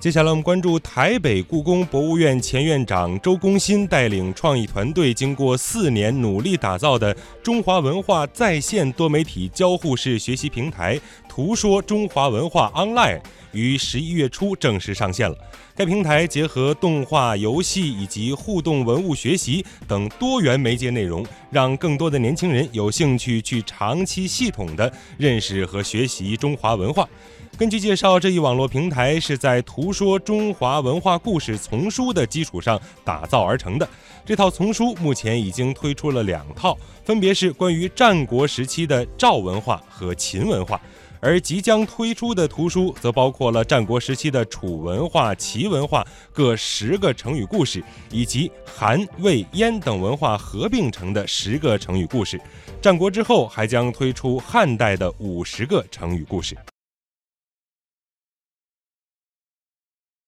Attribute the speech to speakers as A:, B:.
A: 接下来我们关注台北故宫博物院前院长周公新带领创意团队，经过四年努力打造的中华文化在线多媒体交互式学习平台“图说中华文化 Online” 于十一月初正式上线了。该平台结合动画、游戏以及互动文物学习等多元媒介内容，让更多的年轻人有兴趣去长期系统的认识和学习中华文化。根据介绍，这一网络平台是在“图说中华文化故事”丛书的基础上打造而成的。这套丛书目前已经推出了两套，分别是关于战国时期的赵文化和秦文化，而即将推出的图书则包括了战国时期的楚文化、齐文化各十个成语故事，以及韩、魏、燕等文化合并成的十个成语故事。战国之后还将推出汉代的五十个成语故事。